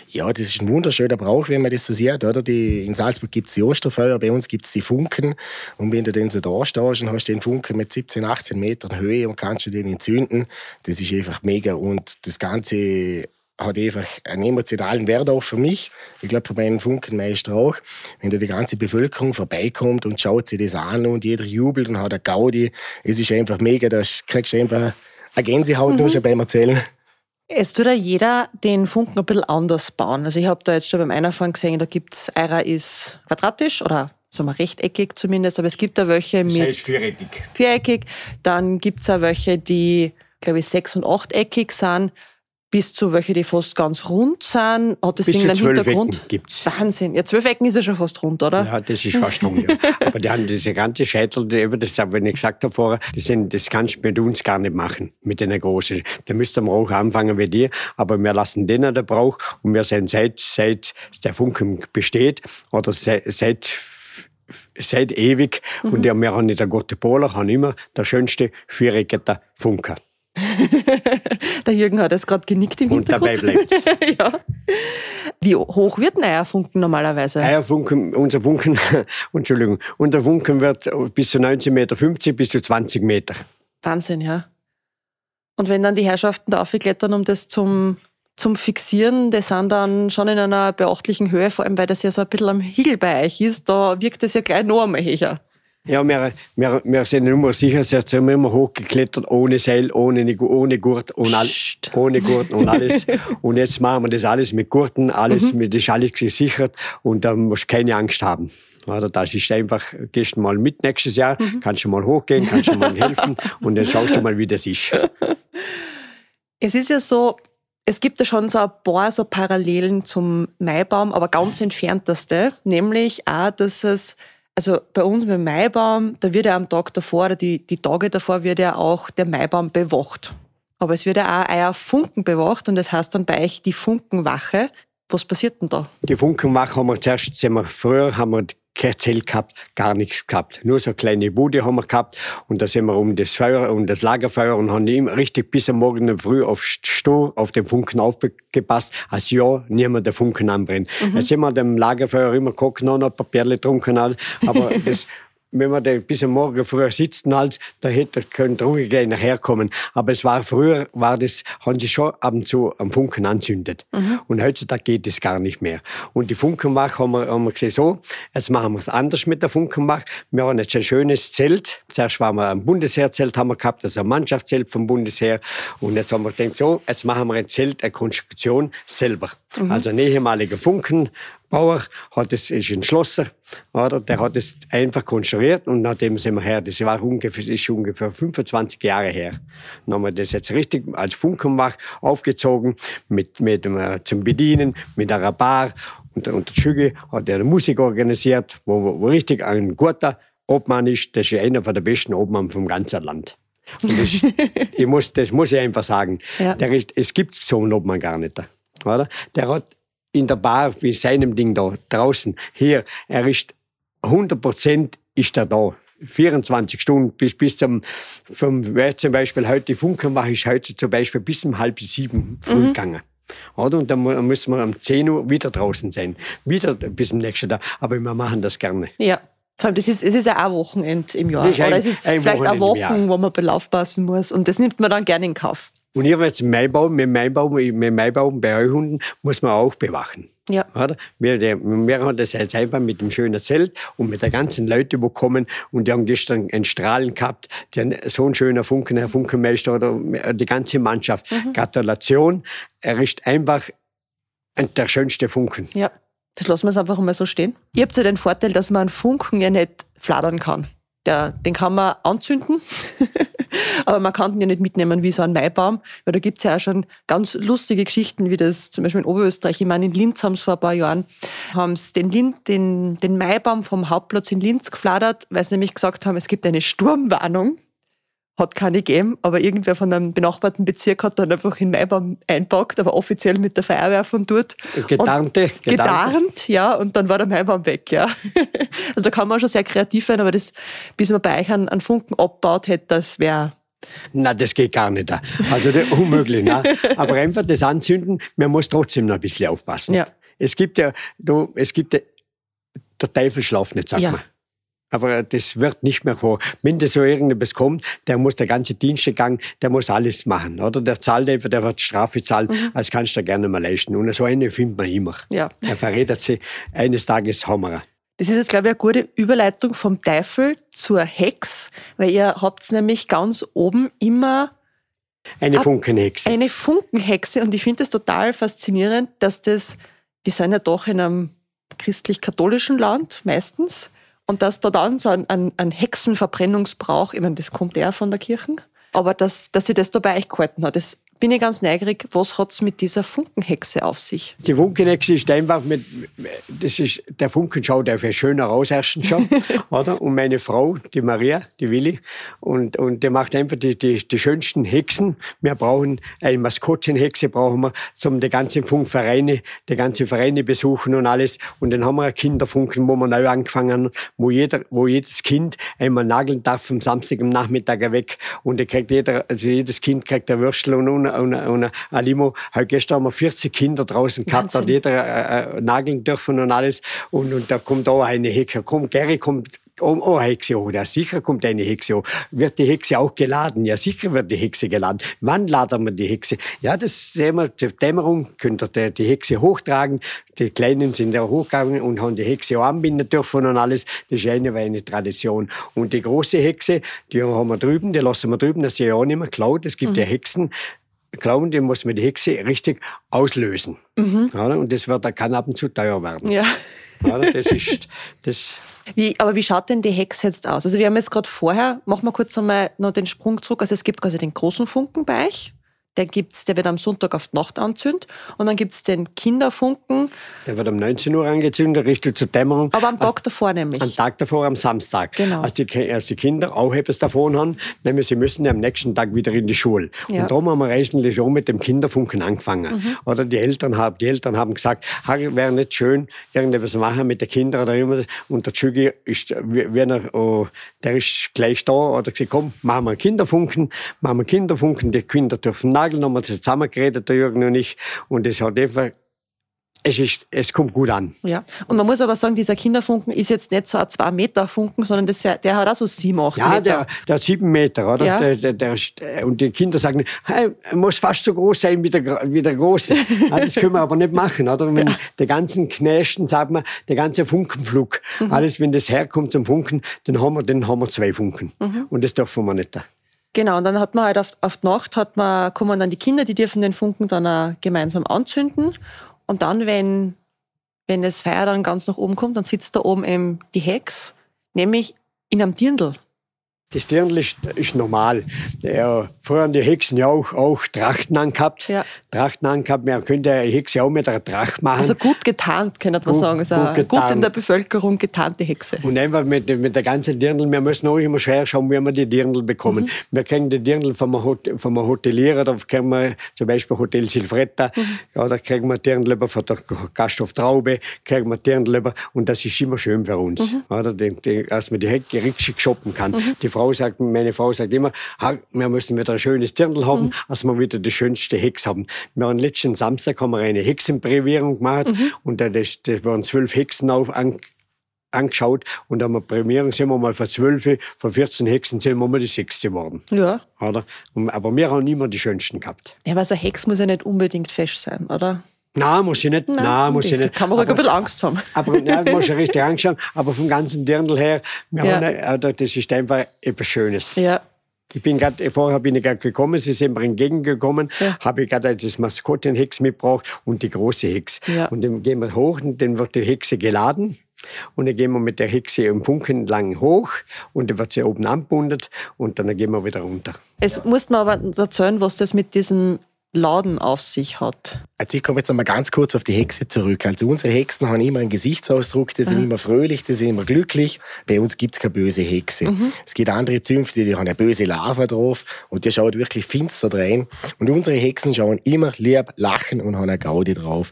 Ja, das ist ein wunderschöner Brauch, wenn man das so sieht. Oder? Die, in Salzburg gibt es die Osterfeuer, bei uns gibt es die Funken. Und wenn du dann so da stehst und hast den Funken mit 17, 18 Metern Höhe und kannst du den entzünden, das ist einfach mega. Und das Ganze hat einfach einen emotionalen Wert auch für mich. Ich glaube, für meinen Funkenmeister auch. Wenn da die ganze Bevölkerung vorbeikommt und schaut sich das an und jeder jubelt und hat eine Gaudi, es ist einfach mega, da kriegst du einfach eine Gänsehaut mhm. nur schon beim Erzählen. Es tut ja jeder den Funken ein bisschen anders bauen. Also ich habe da jetzt schon beim Einfahren gesehen, da gibt es, einer ist quadratisch oder sagen wir rechteckig zumindest, aber es gibt da welche mit... Das heißt viereckig. Viereckig. Dann gibt es auch welche, die, glaube ich, sechs- und achteckig sind bis zu welche, die fast ganz rund sind. Hat das bis Ding einen Hintergrund? Ecken gibt's. Wahnsinn. Ja, zwölf Ecken ist ja schon fast rund, oder? Ja, das ist fast rund, ja. [LAUGHS] Aber die haben diese ganze Scheitel, die, das habe ich gesagt habe vorher, das, sind, das kannst du mit uns gar nicht machen, mit den großen. Da müsste man auch anfangen wie die, aber wir lassen denen den Brauch und wir sind seit, seit der Funken besteht oder seit, seit seit ewig. Mhm. Und wir haben in der Gott Polar haben immer der schönste viereckige Funker. [LAUGHS] der Jürgen hat es gerade genickt im Und Hintergrund. dabei bleibt [LAUGHS] ja. Wie hoch wird ein Eierfunken normalerweise? Eierfunken, unser Funken, [LAUGHS] Entschuldigung, unser Funken wird bis zu 19,50 Meter, bis zu 20 Meter. Wahnsinn, ja. Und wenn dann die Herrschaften da aufklettern, um das zum, zum Fixieren, die sind dann schon in einer beachtlichen Höhe, vor allem weil das ja so ein bisschen am Hügel bei euch ist, da wirkt es ja gleich noch einmal höher. Ja, wir, wir, wir sind immer sicher, sie sind immer hochgeklettert, ohne Seil, ohne, ohne Gurt und all, ohne Gurt und alles. [LAUGHS] und jetzt machen wir das alles mit Gurten, alles, mhm. mit, das ist alles gesichert und da musst du keine Angst haben. Oder das ist einfach, gehst du mal mit nächstes Jahr, mhm. kannst du mal hochgehen, kannst du mal helfen [LAUGHS] und dann schaust du mal, wie das ist. [LAUGHS] Es ist ja so, es gibt ja schon so ein paar so Parallelen zum Maibaum, aber ganz entfernteste, nämlich auch, dass es also bei uns mit dem Maibaum, da wird ja am Tag davor oder die, die Tage davor wird ja auch der Maibaum bewacht. Aber es wird ja auch euer Funken bewacht und das heißt dann bei euch die Funkenwache. Was passiert denn da? Die Funkenwache haben wir zuerst, sind wir, früher haben wir kein Zelt gehabt, gar nichts gehabt. Nur so eine kleine Bude haben wir gehabt und da sind wir um das Feuer, um das Lagerfeuer und haben immer richtig bis am Morgen früh auf Sto, auf den Funken aufgepasst, als ja niemand der Funken anbrennt. Mhm. Jetzt sind wir dem Lagerfeuer immer gekocht, noch ein paar Perle getrunken, aber [LAUGHS] das wenn man da bis am Morgen früher sitzen halt, da hätte er können ruhig nachher kommen. Aber es war früher, war das, haben sie schon ab und zu am Funken anzündet. Mhm. Und heutzutage geht es gar nicht mehr. Und die Funkenbach haben wir, haben wir gesehen so, jetzt machen wir es anders mit der Funkenbach. Wir haben jetzt ein schönes Zelt. Zuerst waren wir ein Bundesheerzelt haben wir gehabt, also ein Mannschaftszelt vom Bundesheer. Und jetzt haben wir gedacht, so, jetzt machen wir ein Zelt, eine Konstruktion selber. Mhm. Also ein ehemaliger Funken, Bauer hat es, ist ein Schlosser, oder? Der hat es einfach konstruiert und nachdem sind wir her, das war ungefähr, ist ungefähr 25 Jahre her. Dann haben wir das jetzt richtig als Funkenbach aufgezogen, mit, mit, äh, zum Bedienen, mit einer Bar und, und der Schüge hat er Musik organisiert, wo, wo richtig ein guter Obmann ist, das ist einer der besten Obmann vom ganzen Land. Und das, [LAUGHS] ich muss, das muss ich einfach sagen. Ja. Der es gibt so einen Obmann gar nicht. Oder? Der hat in der Bar wie seinem Ding da draußen. Hier, er ist 100 Prozent ist er da. 24 Stunden bis, bis zum, vom, zum Beispiel heute die Funkenwache ist heute zum Beispiel bis um halb sieben früh mhm. gegangen. Oder? Und dann müssen wir um 10 Uhr wieder draußen sein. Wieder bis zum nächsten Tag. Aber wir machen das gerne. Ja. Vor allem, das ist, es ist ja auch Wochenend im Jahr. Oder es ist vielleicht auch Wochen, wo man aufpassen muss. Und das nimmt man dann gerne in Kauf. Und ihr jetzt Maibaum, mit Maibaum, mit Maibaum bei euch Hunden muss man auch bewachen. Ja. Oder? Wir, wir haben das jetzt einfach mit dem schönen Zelt und mit den ganzen Leuten, die kommen und die haben gestern einen Strahlen gehabt, die so ein schöner Funken, Herr Funkenmeister oder die ganze Mannschaft. Mhm. Gratulation. Er ist einfach der schönste Funken. Ja. Das lassen wir es einfach mal so stehen. Ihr habt ja den Vorteil, dass man einen Funken ja nicht fladern kann. Der, den kann man anzünden, [LAUGHS] aber man kann den ja nicht mitnehmen wie so ein Maibaum, weil da gibt's ja auch schon ganz lustige Geschichten, wie das zum Beispiel in Oberösterreich, ich meine in Linz haben sie vor ein paar Jahren, haben sie den, Lin- den, den Maibaum vom Hauptplatz in Linz gefladert, weil sie nämlich gesagt haben, es gibt eine Sturmwarnung. Hat keine gegeben, aber irgendwer von einem benachbarten Bezirk hat dann einfach in Maibaum einpackt, aber offiziell mit der Feuerwehr von dort. Getarnte, Und getarnt, ja, und dann war der Maibaum weg, ja. [LAUGHS] Also da kann man schon sehr kreativ sein, aber das, bis man bei euch einen, einen Funken abbaut hätte, das wäre Na, das geht gar nicht. Also das, unmöglich. Ne? Aber einfach das Anzünden, man muss trotzdem noch ein bisschen aufpassen. Ja. Es gibt ja, du, es gibt ja, der Teufel schlaft nicht, sagt Ja. man. Aber das wird nicht mehr vor. Wenn das so irgendetwas kommt, der muss der ganze Dienstegang, der muss alles machen, oder? Der zahlt einfach, der wird Strafe zahlen, als kannst du dir gerne mal leisten. Und so einen findet man immer. Ja. Er verrät sie, eines Tages haben wir ihn. Das ist jetzt, glaube ich, eine gute Überleitung vom Teufel zur Hex, weil ihr habt nämlich ganz oben immer Eine Funkenhexe. eine Funkenhexe und ich finde das total faszinierend, dass das, die sind ja doch in einem christlich-katholischen Land meistens und dass da dann so ein, ein, ein Hexenverbrennungsbrauch, ich meine, das kommt eher von der Kirche, aber dass, dass sie das da bei euch gehalten hat, das bin ich ganz neugierig, was hat's mit dieser Funkenhexe auf sich? Die Funkenhexe ist einfach mit, das ist, der Funken schaut einfach schöner aus, erstens schon, [LAUGHS] oder? Und meine Frau, die Maria, die Willi, und, und die macht einfach die, die, die schönsten Hexen. Wir brauchen eine Maskottchenhexe, brauchen wir, zum die ganzen Funkvereine, die ganzen Vereine besuchen und alles. Und dann haben wir einen Kinderfunken, wo wir neu angefangen haben, wo jeder, wo jedes Kind einmal nageln darf am Samstag am Nachmittag weg. Und da kriegt jeder, also jedes Kind kriegt ein Würstel und, und, und, und ein Limo. Heute gestern haben wir 40 Kinder draußen gehabt, hat jeder äh, äh, nageln dürfen und alles. Und, und da kommt auch eine Hexe. Komm, Gary kommt Oh, oh, eine Hexe hoch. Ja, sicher kommt eine Hexe hoch. Wird die Hexe auch geladen? Ja, sicher wird die Hexe geladen. Wann laden wir die Hexe? Ja, das sehen wir, zur Dämmerung könnt ihr die- Hexe hochtragen. Die Kleinen sind ja hochgegangen und haben die Hexe auch anbinden dürfen und alles. Das ist eine, eine Tradition. Und die große Hexe, die haben wir drüben, die lassen wir drüben, dass sie ja auch nicht mehr klaut. Es gibt ja Hexen, Klauen, die muss man die Hexe richtig auslösen. Ja, und das wird, da kann ab und zu teuer werden. Ja. Ja, das ist, das, Wie, aber wie schaut denn die Hex jetzt aus? Also wir haben jetzt gerade vorher, machen wir kurz einmal noch den Sprung zurück. Also es gibt quasi den großen Funken bei euch. Den gibt's, der wird am Sonntag auf die Nacht anzündet. Und dann gibt's den Kinderfunken, Der wird um 19 Uhr angezündet, richtig zur Dämmerung. aber am Tag davor nämlich. Am Tag davor, am Samstag. Genau. Als die, als die Kinder auch etwas davon haben, nämlich sie müssen ja am nächsten Tag wieder in die Schule. Ja. Mhm. Und darum haben wir eigentlich schon mit dem Kinderfunken angefangen. Oder die Eltern haben, die Eltern haben gesagt, wäre nicht schön, irgendetwas machen mit den Kindern oder immer. Und der Tschügi ist, wenn er, oh, der ist gleich da, oder gesagt, komm, machen wir einen Kinderfunken, machen wir einen Kinderfunken, die Kinder dürfen nageln, haben wir das zusammengeredet, der Jürgen und ich. Und es hat einfach, es ist, es kommt gut an. Ja. Und man muss aber sagen, dieser Kinderfunken ist jetzt nicht so ein 2 Meter Funken, sondern das, der hat auch so 7, 8 Ja, Meter. der, der hat sieben Meter, oder? Ja. Der, der, der, ist- und die Kinder sagen, hey, er muss fast so groß sein wie der, wie der Große. [LAUGHS] ja, das können wir aber nicht machen, oder? Wenn der ganzen Knäschen, sagt man, der ganze Funkenflug, Mhm. alles, wenn das herkommt zum Funken, dann haben wir, dann haben wir zwei Funken. Mhm. Und das dürfen wir nicht. Genau, und dann hat man halt auf, auf die Nacht hat man, kommen dann die Kinder, die dürfen den Funken dann auch gemeinsam anzünden. Und dann, wenn, wenn das Feuer dann ganz nach oben kommt, dann sitzt da oben eben die Hex, nämlich in einem Dirndl. Das Dirndl ist, ist normal. Ja, früher haben die Hexen ja auch, auch Trachten angehabt. Ja. Trachten angehabt. Man könnte eine Hexe auch mit einer Tracht machen. Also gut getarnt, könnte man Gut- sagen. Also gut gut, in der Bevölkerung getarnte Hexe. Und einfach mit, mit der ganzen Dirndl, wir müssen auch immer schwer schauen, wie wir die Dirndl bekommen. Wir kriegen die Dirndl vom, Hot vom Hotelier, da kriegen wir zum Beispiel Hotel Silvretta, ja, da kriegen wir Dirndl über von der Gasthof Traube, kriegen wir Dirndl über und das ist immer schön für uns. Oder, die, die, dass man die Hecke richtig shoppen kann. Die Frau sagt, meine Frau sagt immer, "Ha, wir müssen wieder ein schönes Dirndl haben, dass wir wieder die schönste Hex haben. Wir haben letzten Samstag haben wir eine Hexenprävierung gemacht und da das, das waren zwölf Hexen auf, an, angeschaut und haben wir Prämierung, sind wir mal von zwölf, von 14 Hexen sind wir mal die sechste geworden. Ja. Oder? Aber wir haben immer die schönsten gehabt. Ja, aber so ein Hex muss ja nicht unbedingt fest sein, oder? Nein, muss ich nicht. Nein, Nein muss ich nicht. Kann man ruhig ein bisschen Angst haben. Aber nein, muss ich [LAUGHS] richtig Angst haben. Aber vom ganzen Dirndl her, wir Ja. haben, äh, das ist einfach etwas Schönes. Ja. Ich bin gerade, vorher bin ich gerade gekommen, sie sind mir entgegengekommen, Ja. habe ich gerade das Maskottenhex mitgebracht und die große Hex. Ja. Und dann gehen wir hoch und dann wird die Hexe geladen. Und dann gehen wir mit der Hexe im Funken lang hoch und dann wird sie oben angebundet und dann gehen wir wieder runter. Es muss man aber erzählen, was das mit diesem Laden auf sich hat. Also ich komme jetzt einmal ganz kurz auf die Hexe zurück. Also unsere Hexen haben immer einen Gesichtsausdruck, die sind immer fröhlich, die sind immer glücklich. Bei uns gibt's keine böse Hexe. Es gibt andere Zünfte, die haben eine böse Larve drauf und die schaut wirklich finster rein. Und unsere Hexen schauen immer lieb, lachen und haben eine Gaudi drauf.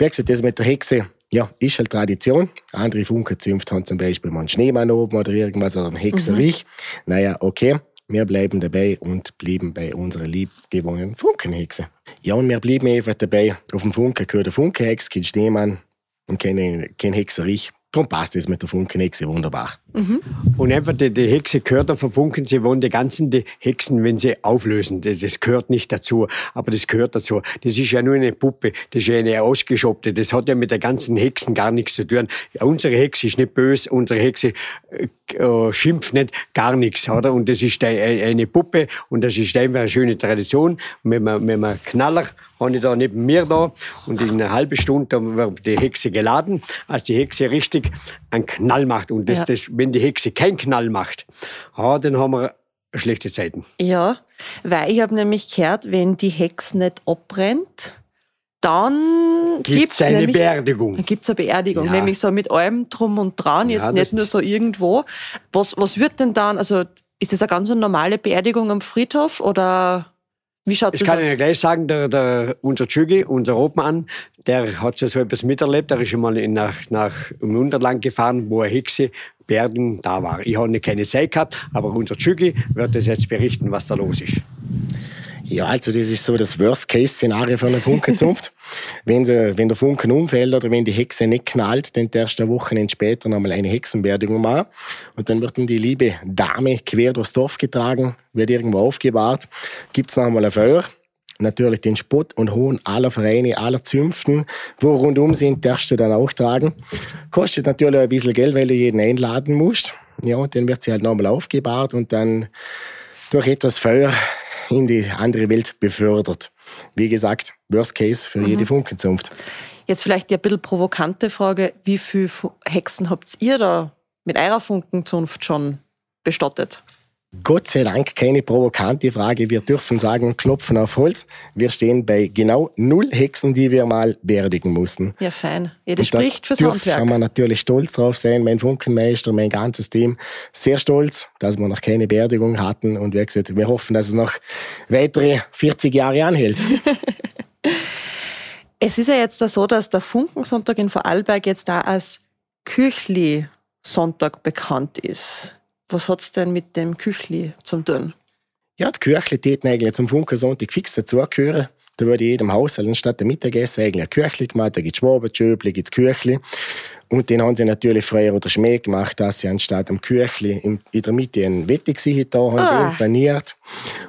Wie gesagt, das mit der Hexe, ja, ist halt Tradition. Andere Funkerzünfte haben zum Beispiel mal einen Schneemann oben oder irgendwas oder einen Hexerich. Naja, okay. Wir bleiben dabei und blieben bei unserer liebgewonnenen Funkenhexe. Ja, und wir blieben einfach dabei. Auf dem Funken gehört der Funkenhex, kein Schneemann und kein, kein Hexerich. Darum passt es mit der Funkenhexe wunderbar. Und einfach die, die Hexe gehört auf Funken, sie wollen die ganzen die Hexen, wenn sie auflösen, das, das gehört nicht dazu, aber das gehört dazu. Das ist ja nur eine Puppe, das ist ja eine ausgeschoppte, das hat ja mit der ganzen Hexen gar nichts zu tun. Unsere Hexe ist nicht böse, unsere Hexe äh, äh, schimpft nicht, gar nichts, oder? Und das ist ein- ein- eine Puppe und das ist einfach eine schöne Tradition. Und wenn man, wenn man Knaller habe ich da neben mir da und in einer halben Stunde dann wird die Hexe geladen, als die Hexe richtig einen Knall macht. Und das, Ja. das, wenn die Hexe keinen Knall macht, ah, dann haben wir schlechte Zeiten. Ja, weil ich habe nämlich gehört, wenn die Hex nicht abbrennt, dann Gibt es eine nämlich, Beerdigung? Dann gibt's eine Beerdigung, Ja. nämlich so mit allem drum und dran, jetzt Ja, nicht nur so irgendwo. Was, was wird denn dann, also ist das eine ganz normale Beerdigung am Friedhof oder wie schaut Das das kann aus? ich ja gleich sagen, der, der, unser Tschügi, unser Obmann, der hat so etwas miterlebt. Der ist schon mal in, nach, nach im Unterland gefahren, wo eine Hexe Beerdigung da war. Ich habe keine Zeit gehabt, aber unser Tschügi wird das jetzt berichten, was da los ist. Ja, also das ist so das Worst-Case-Szenario von einer Funkenzunft. [LAUGHS] wenn, sie, wenn der Funken umfällt oder wenn die Hexe nicht knallt, dann darfst du eine Woche später nochmal eine Hexenbeerdigung machen. Und dann wird dann die liebe Dame quer durchs Dorf getragen, wird irgendwo aufgebahrt, gibt's noch einmal ein Feuer. Natürlich den Spott und Hohn aller Vereine, aller Zünften, wo rundum sind, darfst du dann auch tragen. Kostet natürlich ein bisschen Geld, weil du jeden einladen musst. Ja, und dann wird sie halt nochmal aufgebahrt und dann durch etwas Feuer in die andere Welt befördert. Wie gesagt, Worst Case für jede Funkenzunft. Jetzt vielleicht die ein bisschen provokante Frage, wie viele Hexen habt ihr da mit eurer Funkenzunft schon bestattet? Gott sei Dank keine provokante Frage. Wir dürfen sagen, klopfen auf Holz. Wir stehen bei genau null Hexen, die wir mal beerdigen mussten. Ja, fein. Das Und da spricht fürs Handwerk. wir natürlich stolz drauf sein. Mein Funkenmeister, mein ganzes Team, sehr stolz, dass wir noch keine Beerdigung hatten. Und wie gesagt, wir hoffen, dass es noch weitere 40 Jahre anhält. [LAUGHS] Es ist ja jetzt da so, dass der Funkensonntag in Vorarlberg jetzt da als Küchli-Sonntag bekannt ist. Was hat's denn mit dem Küchli zum tun? Ja, die Kirche täten eigentlich zum Funkensonntag fix dazugehören. Da würde jedem Haushalt anstatt der Mittagessen eigentlich ein Kirchli gemacht. Da gibt's Schwabenschöbli, gibt's Kirchli. Und den haben sie natürlich früher oder Schmäh gemacht, dass sie anstatt am Kirchli in, in der Mitte einen Wettig da haben, Ah. den paniert.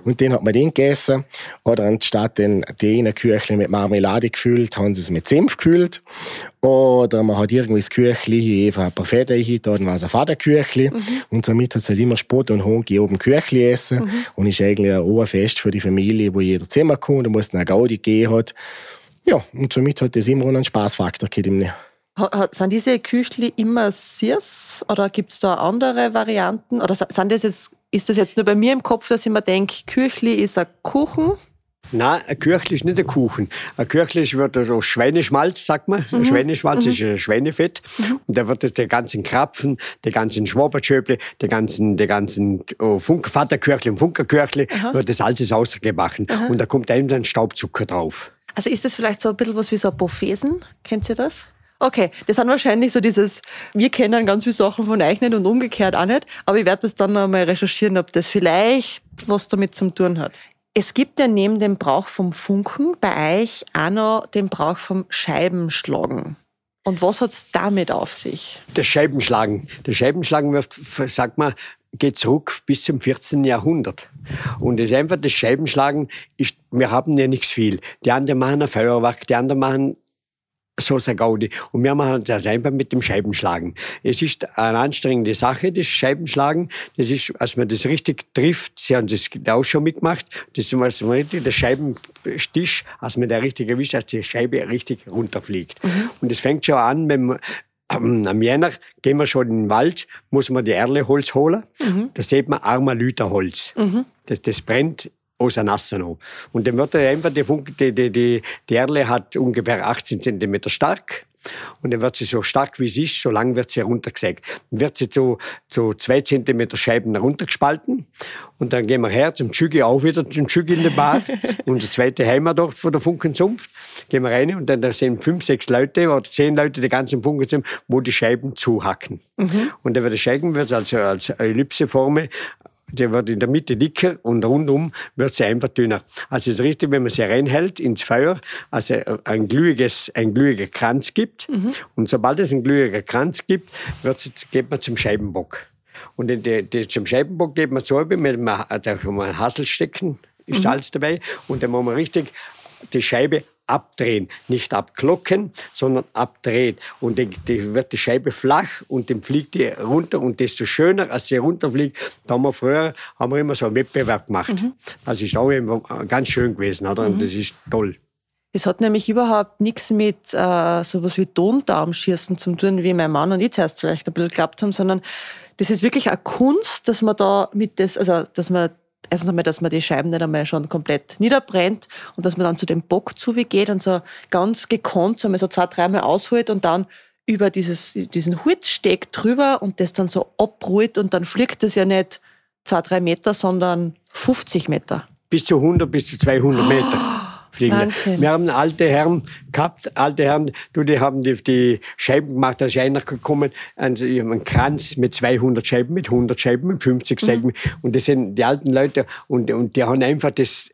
Und den hat man den gegessen. Oder anstatt den, die eine Kirchli mit Marmelade gefüllt, haben sie es mit Senf gefüllt. Oder man hat irgendwie das Kirchli einfach ein paar Fäden hier, dann war es ein Vaterkirchli. Und somit hat es halt immer Spott und Hohn, oben Kirchli essen. Und ist eigentlich ein Oberfest für die Familie, wo jeder Zimmer kommt und muss eine Gaudi gehen hat. Ja, und somit hat das immer einen Spaßfaktor gehabt. Sind diese Küchli immer Sirs oder gibt es da andere Varianten? Oder sind das jetzt, ist das jetzt nur bei mir im Kopf, dass ich mir denke, Küchli ist ein Kuchen? Nein, ein Kirchli ist nicht ein Kuchen. Ein Kirchli ist- wird so Schweineschmalz, sagt man. Ein Schweineschmalz ist ein Schweinefett. Und da wird das der ganzen Krapfen, der ganzen Schwabertschöble, der ganzen, der ganzen oh, Funk, Vaterkirchli und Funkerkirchli, wird das alles ausgemacht. Und da kommt einem dann Staubzucker drauf. Also ist das vielleicht so ein bisschen was wie so ein Buffesen? Kennt ihr das? Okay, das sind wahrscheinlich so dieses, wir kennen ganz viele Sachen von euch nicht und umgekehrt auch nicht, aber ich werde das dann noch mal recherchieren, ob das vielleicht was damit zu tun hat. Es gibt ja neben dem Brauch vom Funken bei euch auch noch den Brauch vom Scheibenschlagen. Und was hat es damit auf sich? Das Scheibenschlagen. Das Scheibenschlagen sagt man, geht zurück bis zum 14. Jahrhundert. Und das einfach das Scheibenschlagen ist, wir haben ja nichts viel. Die anderen machen ein Feuerwerk, die anderen machen so sehr Gaudi. Und wir machen das einfach mit dem Scheibenschlagen. Es ist eine anstrengende Sache, das Scheibenschlagen. Das ist, als man das richtig trifft, Sie haben das auch schon mitgemacht, das ist, als man richtig, der Scheibenstich, als man der richtig erwischt, als die Scheibe richtig runterfliegt. Mhm. Und das fängt schon an, wenn man, am Jänner gehen wir schon in den Wald, muss man die Erleholz holen. Mhm. Da sieht man Armalüterholz. Mhm. Das, das brennt aus Nassano. Und dann wird er einfach, die, die, die, die, die Erle hat ungefähr 18 cm stark. Und dann wird sie so stark wie sie ist, so lang wird sie heruntergesägt. Dann wird sie zu, zu zwei Zentimeter Scheiben heruntergespalten. Und dann gehen wir her zum Tschügi, auch wieder zum Tschügi in den Bar. [LAUGHS] Unser zweite Heimatort von der Funkenzunft. Gehen wir rein und dann da sind fünf, sechs Leute oder zehn Leute, die ganzen Funkenzunft, wo die Scheiben zuhacken. Mhm. Und dann wird die Scheiben wird also als Ellipseforme der wird in der Mitte dicker und rundum wird sie einfach dünner. Also es ist richtig, wenn man sie reinhält ins Feuer, also ein glühiges, ein glühiger Kranz gibt. Mhm. Und sobald es ein glühiger Kranz gibt, wird sie, geht man zum Scheibenbock. Und in die, die, zum Scheibenbock geht man so, mit einem, da kann man Hassel stecken, ist mhm. alles dabei. Und dann muss man richtig die Scheibe abdrehen. Nicht abklocken, sondern abdrehen. Und dann wird die Scheibe flach und dann fliegt die runter. Und desto schöner, als sie runterfliegt, da haben wir früher haben wir immer so einen Wettbewerb gemacht. Mhm. Das ist auch immer ganz schön gewesen. Oder? Und mhm. das ist toll. Es hat nämlich überhaupt nichts mit äh, sowas wie Tondarmschießen zu tun, wie mein Mann und ich zuerst vielleicht ein bisschen geglaubt haben, sondern das ist wirklich eine Kunst, dass man da mit das, also dass man erstens einmal, dass man die Scheiben nicht einmal schon komplett niederbrennt und dass man dann zu dem Bock zugeht und so ganz gekonnt so, so zwei, dreimal ausholt und dann über dieses, diesen Holzsteg drüber und das dann so abruht und dann fliegt das ja nicht zwei, drei Meter, sondern 50 Meter. Bis zu 100, bis zu 200 Meter fliegen. Wahnsinn. Wir haben alte Herren gehabt, alte Herren, du, die haben die, die Scheiben gemacht, da ist einer gekommen, also einen Kranz mit 200 Scheiben, mit 100 Scheiben, mit 50 Scheiben. Mhm. Und das sind die alten Leute und, und die haben einfach das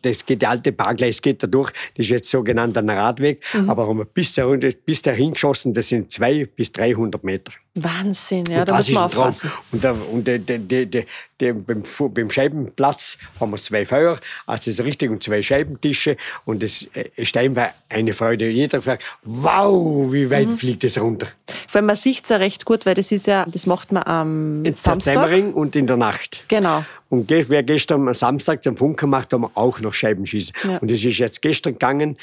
das geht, der alte Parkgleis geht da durch, das ist jetzt sogenannter Radweg, mhm. aber haben wir bis, dahin, bis dahin geschossen, das sind zwei bis 300 Meter. Wahnsinn, ja, und da muss man aufpassen. Und, da, und de, de, de, beim, beim Scheibenplatz haben wir zwei Feuer, also das ist richtig, und zwei Scheibentische und das äh, ist einfach eine Freude. Jeder fragt, wow, wie weit mhm. fliegt das runter? Vor allem, man sieht es ja recht gut, weil das ist ja, das macht man am in Samstag. Und in der Nacht. Genau. Und wer gestern am Samstag zum Funk gemacht, haben wir auch noch Scheibenschießen. Ja. Und das ist jetzt gestern gegangen,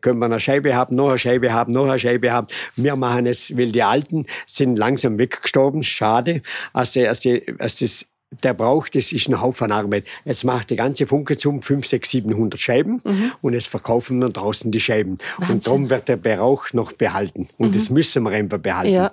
können wir eine Scheibe haben, noch eine Scheibe haben, noch eine Scheibe haben. Wir machen es, weil die Alten sind langsam weggestorben, schade. Also, also, also das der braucht, das ist ein Haufen Arbeit. Jetzt macht die ganze Funke zum 5, 6, 700 Scheiben mhm. und jetzt verkaufen wir draußen die Scheiben. Wahnsinn. Und darum wird der Brauch noch behalten. Und mhm. das müssen wir einfach behalten. Ja.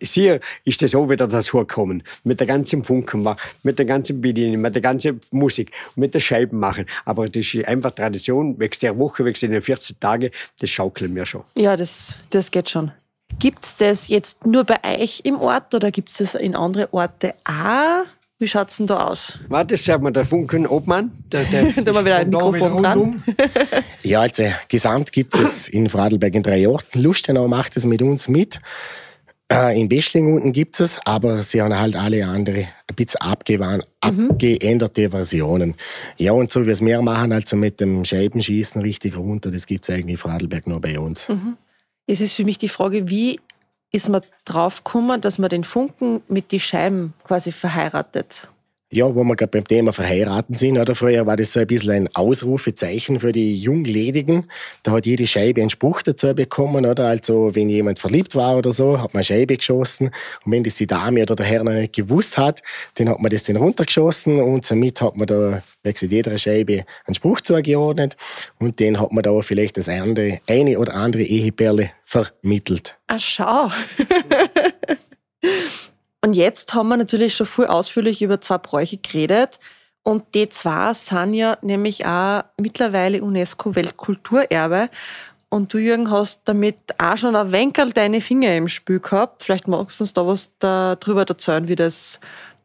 Hier ist das auch wieder dazu gekommen. Mit der ganzen Funken, mit der ganzen Bedienung, mit der ganzen Musik, mit der Scheiben machen. Aber das ist einfach Tradition. Wächst der Woche, wächst in den 14 Tagen, das schaukeln wir schon. Ja, das, das geht schon. Gibt es das jetzt nur bei euch im Ort oder gibt es das in andere Orte auch? Wie schaut es denn da aus? Warte, sagt mir der Funken Obmann. Der, der [LAUGHS] da haben wir wieder ein Mikrofon dran. [LAUGHS] ja, also gesamt gibt es in Vorarlberg in drei Orten. Lustenau macht es mit uns mit. Äh, in Beschling unten gibt es, aber sie haben halt alle andere ein bisschen abgewan, mhm. abgeänderte Versionen. Ja, und so wie wir es mehr machen, also mit dem Scheibenschießen richtig runter, das gibt es eigentlich in Vorarlberg nur bei uns. Mhm. Es ist für mich die Frage, wie ist man drauf gekommen, dass man den Funken mit den Scheiben quasi verheiratet. Ja, wo wir gerade beim Thema verheiraten sind, oder? Früher war das so ein bisschen ein Ausrufezeichen für die Jungledigen. Da hat jede Scheibe einen Spruch dazu bekommen, oder? Also, wenn jemand verliebt war oder so, hat man eine Scheibe geschossen. Und wenn das die Dame oder der Herr noch nicht gewusst hat, dann hat man das dann runtergeschossen und somit hat man da wechselt jeder Scheibe einen Spruch zugeordnet und den hat man da vielleicht das andere, eine oder andere Eheperle vermittelt. Ach, schau. [LAUGHS] Und jetzt haben wir natürlich schon viel ausführlich über zwei Bräuche geredet. Und die zwei sind ja nämlich auch mittlerweile UNESCO-Weltkulturerbe. Und du, Jürgen, hast damit auch schon ein Wenkerl deine Finger im Spiel gehabt. Vielleicht magst du uns da was darüber erzählen, wie, das,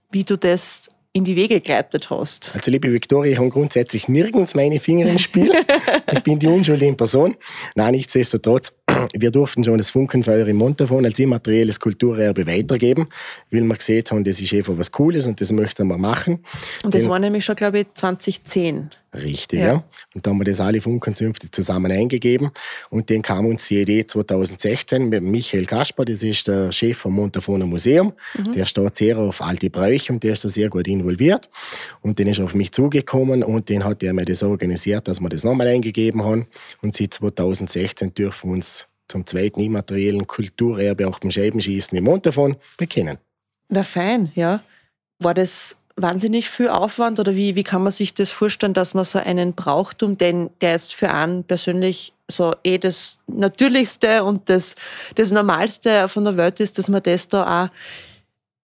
wie du das in die Wege geleitet hast. Also, liebe Viktoria, ich habe grundsätzlich nirgends meine Finger im Spiel. [LAUGHS] ich bin die unschuldige Person. Nein, nichtsdestotrotz wir durften schon das Funkenfeuer im Montafon als immaterielles Kulturerbe weitergeben, weil wir gesehen haben, das ist einfach was Cooles und das möchten wir machen. Und das Den, war nämlich schon, glaube ich, 2010. Richtig, ja. ja. Und da haben wir das alle Funkenkünfte zusammen eingegeben. Und dann kam uns die Idee 2016 mit Michael Kasper, das ist der Chef vom Montafoner Museum. Mhm. Der steht sehr auf alte Bräuche und der ist da sehr gut involviert. Und dann ist auf mich zugekommen und dann hat er mir das organisiert, dass wir das nochmal eingegeben haben. Und seit 2016 dürfen wir uns zum zweiten immateriellen Kulturerbe auch beim Scheibenschießen im Montafon bekennen. Na fein, ja. War das wahnsinnig viel Aufwand oder wie, wie kann man sich das vorstellen, dass man so einen Brauchtum, denn der ist für einen persönlich so eh das Natürlichste und das, das Normalste von der Welt ist, dass man das da auch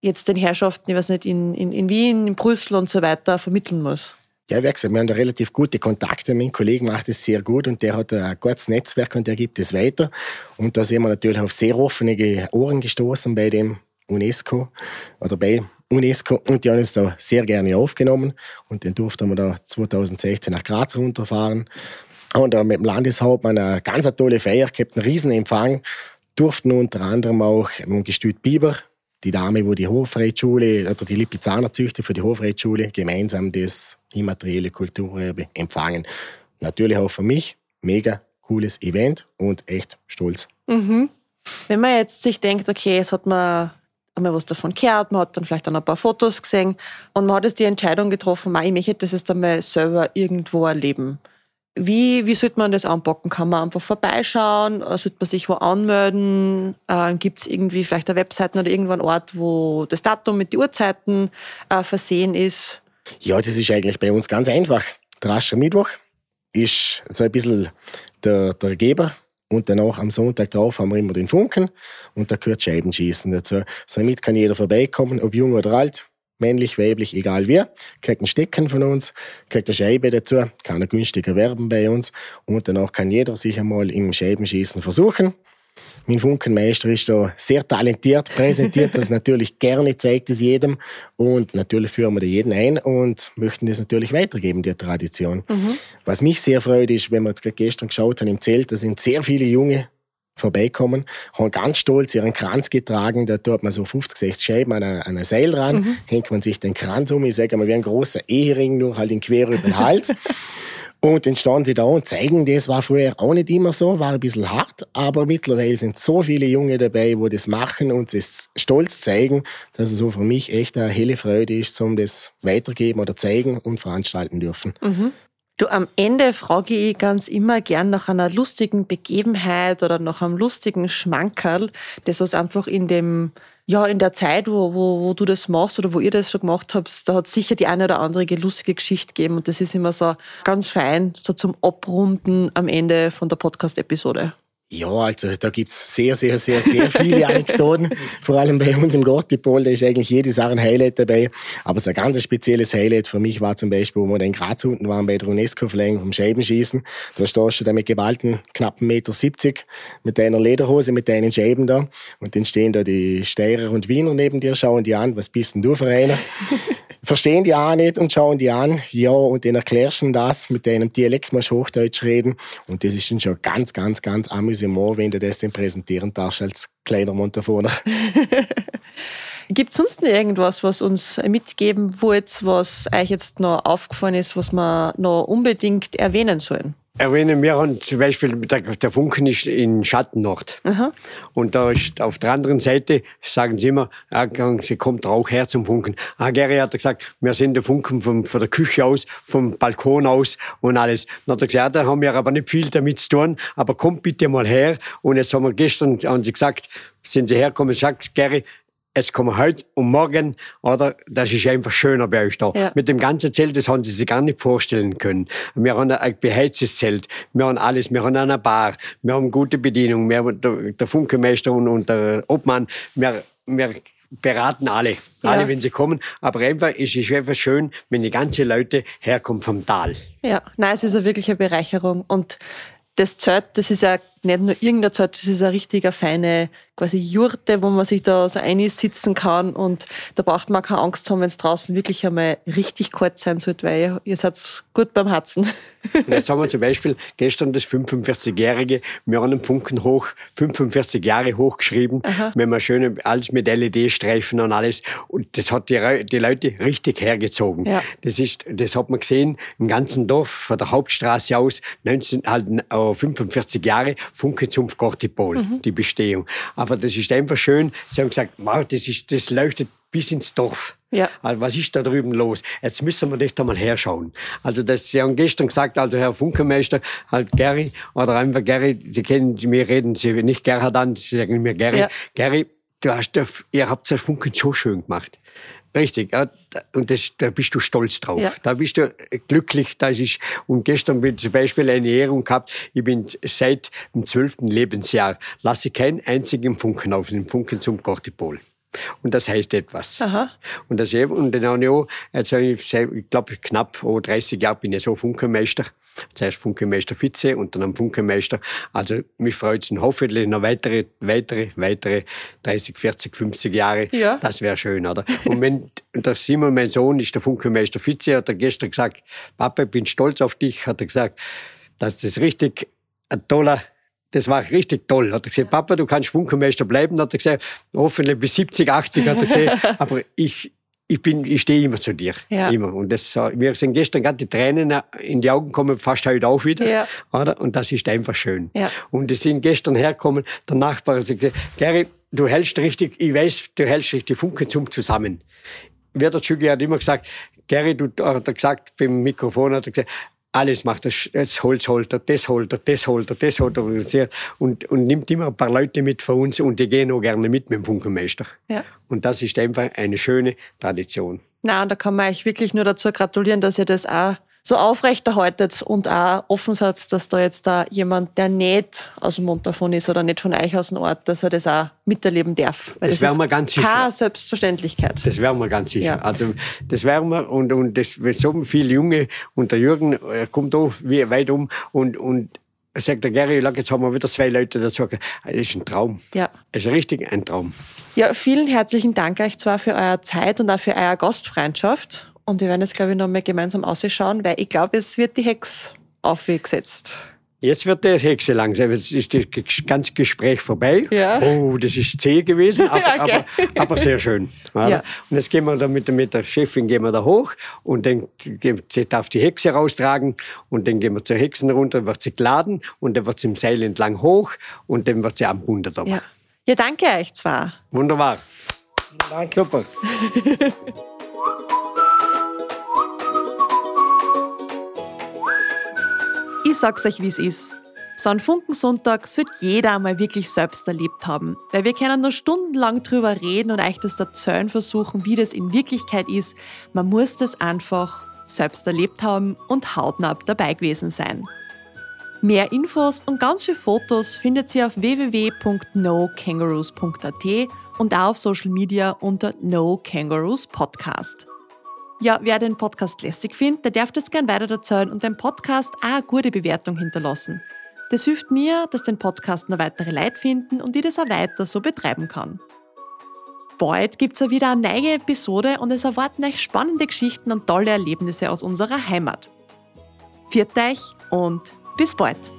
jetzt den Herrschaften, ich weiß nicht, in, in, in Wien, in Brüssel und so weiter vermitteln muss? Ja, wie gesagt, wir haben da relativ gute Kontakte. Mein Kollege macht es sehr gut und der hat ein gutes Netzwerk und der gibt es weiter. Und da sind wir natürlich auf sehr offene Ohren gestoßen bei dem UNESCO oder bei UNESCO und die haben uns da sehr gerne aufgenommen und dann durften wir da 2016 nach Graz runterfahren und da mit dem Landeshauptmann eine ganz tolle Feier gehabt, einen riesen Empfang, durften unter anderem auch im Gestüt Biber, die Dame, wo die Hofreitschule oder die Lipizzaner Züchter für die Hofreitschule gemeinsam das immaterielle Kulturerbe empfangen. Natürlich auch für mich mega cooles Event und echt stolz. Mhm. Wenn man jetzt sich denkt, okay, es hat man einmal was davon gehört, man hat dann vielleicht auch ein paar Fotos gesehen und man hat jetzt die Entscheidung getroffen, ich möchte das jetzt einmal selber irgendwo erleben. Wie, wie sollte man das anpacken? Kann man einfach vorbeischauen? Sollte man sich wo anmelden? Äh, Gibt es irgendwie vielleicht eine Webseite oder irgendwo einen Ort, wo das Datum mit den Uhrzeiten äh, versehen ist? Ja, das ist eigentlich bei uns ganz einfach. Der Aschermittwoch ist so ein bisschen der, der Geber und danach am Sonntag drauf haben wir immer den Funken und da gehört Scheibenschießen dazu. Somit kann jeder vorbeikommen, ob jung oder alt, männlich, weiblich, egal wer, kriegt ein Stecken von uns, kriegt eine Scheibe dazu, kann er günstig erwerben bei uns und danach kann jeder sich einmal im Scheibenschießen versuchen. Mein Funkenmeister ist da sehr talentiert, präsentiert das [LAUGHS] natürlich gerne, zeigt es jedem und natürlich führen wir da jeden ein und möchten das natürlich weitergeben, die Tradition. Mhm. Was mich sehr freut, ist, wenn wir jetzt gerade gestern geschaut haben im Zelt, da sind sehr viele junge vorbeikommen, haben ganz stolz ihren Kranz getragen, da tut man so 50, 60 Scheiben an ein Seil ran, mhm. hängt man sich den Kranz um, ich sage mal wie ein großer Ehering, nur halt in quer über den Hals. [LAUGHS] Und dann stehen sie da und zeigen, das war früher auch nicht immer so, war ein bisschen hart, aber mittlerweile sind so viele Junge dabei, wo das machen und das stolz zeigen, dass es so für mich echt eine helle Freude ist, um das weitergeben oder zeigen und veranstalten dürfen. Mhm. Du, am Ende frage ich ganz immer gern nach einer lustigen Begebenheit oder nach einem lustigen Schmankerl, das was einfach in dem ja, in der Zeit, wo, wo, wo du das machst oder wo ihr das schon gemacht habt, da hat sicher die eine oder andere lustige Geschichte gegeben und das ist immer so ganz fein, so zum Abrunden am Ende von der Podcast-Episode. Ja, also da gibt's sehr, sehr, sehr, sehr viele [LAUGHS] Anekdoten. Vor allem bei uns im Gortipol, da ist eigentlich jedes Jahr ein Highlight dabei. Aber so ein ganz spezielles Highlight für mich war zum Beispiel, wo wir in Graz unten waren bei der UNESCO-Verleihung vom Scheibenschießen. Da stehst du da mit gewalten knappen Meter 70 mit deiner Lederhose, mit deinen Scheiben da. Und dann stehen da die Steirer und Wiener neben dir, schauen die an, was bist denn du für einer? [LAUGHS] verstehen die auch nicht und schauen die an. Ja, und dann erklärst du das mit deinem Dialekt, musst Hochdeutsch reden. Und das ist dann schon ganz, ganz, ganz amüsant, wenn du das dann präsentieren darfst als kleiner Montafoner. [LAUGHS] Gibt es sonst noch irgendwas, was uns mitgeben wollt, was euch jetzt noch aufgefallen ist, was wir noch unbedingt erwähnen sollen? Erwähnen wir haben zum Beispiel, der, der Funken ist in Schattennacht. Aha. Und da ist auf der anderen Seite, sagen sie immer, ah, sie kommt Rauch her zum Funken. Ah, Gary hat gesagt, wir sind der Funken vom, von der Küche aus, vom Balkon aus und alles. Dann hat er gesagt, da haben wir aber nicht viel damit zu tun, aber kommt bitte mal her. Und jetzt haben wir gestern, haben sie gesagt, sind sie hergekommen und sagt, Gary, es kommen heute und morgen, oder? Das ist einfach schöner bei euch da. Ja. Mit dem ganzen Zelt, das haben sie sich gar nicht vorstellen können. Wir haben ein beheiztes Zelt, wir haben alles, wir haben eine Bar, wir haben gute Bedienung, wir haben der, der Funkemeister und, und der Obmann, wir, wir beraten alle, ja. alle, wenn sie kommen. Aber einfach, es ist einfach schön, wenn die ganzen Leute herkommen vom Tal. Ja, nein, es ist eine Bereicherung und das Zelt, das ist ja nicht nur irgendein Zelt, das ist eine richtige feine quasi Jurte, wo man sich da so einsitzen kann und da braucht man keine Angst haben, wenn es draußen wirklich einmal richtig kalt sein sollte, weil ihr, seid gut beim Herzen. Jetzt haben wir zum Beispiel gestern das 45-jährige, wir haben einen Funken hoch, 45 Jahre hochgeschrieben, Aha. mit einem schönen, alles mit LED-Streifen und alles. Und das hat die, die Leute richtig hergezogen. Ja. Das ist, das hat man gesehen, im ganzen Dorf, von der Hauptstraße aus, 19, halt, 45 äh, Jahre, Funke zum Gortipol, mhm. die Bestehung. Aber das ist einfach schön. Sie haben gesagt, wow, das, ist, das leuchtet bis ins Dorf. Ja. Also was ist da drüben los? Jetzt müssen wir echt einmal herschauen. Also das, Sie haben gestern gesagt, also Herr Funkenmeister, halt Gary, oder einfach Gary, Sie kennen mir reden Sie nicht Gerhard an, Sie sagen mir Gary, ja. Gary, du hast, ihr habt das Funken so schön gemacht. Richtig, ja, und das, da bist du stolz drauf. Ja. Da bist du glücklich. Das ist, und gestern bin ich zum Beispiel eine Ehrung gehabt. Ich bin seit dem zwölften Lebensjahr, lasse keinen einzigen Funken auf, den Funken zum Cortipol. Und das heißt etwas. Aha. Und das eben, und dann habe ich auch, also ich, ich glaube, knapp oh, 30 Jahre bin ich so Funkenmeister. Zuerst Funkemeister Vize und dann am Funkemeister. Also mich freut es hoffentlich noch weitere, weitere, weitere 30, 40, 50 Jahre. Ja. Das wäre schön, oder? Und wenn der Simon, mein Sohn, ist der Funkemeister Vize, hat er gestern gesagt, Papa, ich bin stolz auf dich, hat er gesagt, dass das richtig ein toller das war richtig toll. Hat er gesagt, Papa, du kannst Funkemeister bleiben, hat er gesagt, hoffentlich bis 70, 80, hat er gesagt, [LAUGHS] aber ich, ich bin, ich stehe immer zu dir. Ja. Immer. Und das, mir sind gestern gerade die Tränen in die Augen gekommen, fast heute auch wieder. Ja. Oder? Und das ist einfach schön. Ja. Und die sind gestern hergekommen, der Nachbar hat gesagt, Gary, du hältst richtig, ich weiß, du hältst richtig die Funken zum zusammen. Werder Schüge hat immer gesagt, Gary, du, hat er gesagt, beim Mikrofon hat er gesagt, alles macht er, das Holz holt er, das holt er, das holt er, das holt er und, und nimmt immer ein paar Leute mit von uns und die gehen auch gerne mit mit dem Funkenmeister. Ja. Und das ist einfach eine schöne Tradition. Na, und da kann man euch wirklich nur dazu gratulieren, dass ihr das auch so aufrechterhaltet und auch offen seid, dass da jetzt da jemand, der nicht aus dem Mund davon ist oder nicht von euch aus dem Ort, dass er das auch miterleben darf. Weil das, das wären wir ganz sicher. Keine Selbstverständlichkeit. Das wären wir ganz sicher. Ja. Also das wären wir und, und das so viele Junge und der Jürgen er kommt auch wie weit um und, und sagt der Gary, jetzt haben wir wieder zwei Leute dazu. Das ist ein Traum. Ja. Das ist richtig ein Traum. Ja, vielen herzlichen Dank euch zwar für eure Zeit und auch für eure Gastfreundschaft. Und wir werden jetzt, glaube ich, noch mal gemeinsam ausschauen, weil ich glaube, es wird die Hex aufgesetzt. Jetzt wird die Hexe langsam. Jetzt ist das ganze Gespräch vorbei. Ja. Oh, das ist zäh gewesen, [LAUGHS] aber, ja, okay. aber, aber, sehr schön. Ja. Und jetzt gehen wir da mit, mit der Chefin gehen wir da hoch und dann sie darf die Hexe raustragen und dann gehen wir zur Hexen runter, wird sie geladen und dann wird sie im Seil entlang hoch und dann wird sie am Wunder Ja. ja, danke euch zwar. Wunderbar. Danke. Super. [LAUGHS] Ich sag's euch, wie es ist. So einen Funkensonntag sollte jeder einmal wirklich selbst erlebt haben, weil wir können nur stundenlang drüber reden und euch das erzählen versuchen, wie das in Wirklichkeit ist. Man muss das einfach selbst erlebt haben und hautnah dabei gewesen sein. Mehr Infos und ganz viele Fotos findet ihr auf www.nokangaroos.at und auch auf Social Media unter No Kangaroos Podcast. Ja, wer den Podcast lässig findet, der darf das gern weiter erzählen und dem Podcast auch eine gute Bewertung hinterlassen. Das hilft mir, dass den Podcast noch weitere Leute finden und ich das auch weiter so betreiben kann. Bald gibt es auch wieder eine neue Episode und es erwarten euch spannende Geschichten und tolle Erlebnisse aus unserer Heimat. Viert euch und bis bald!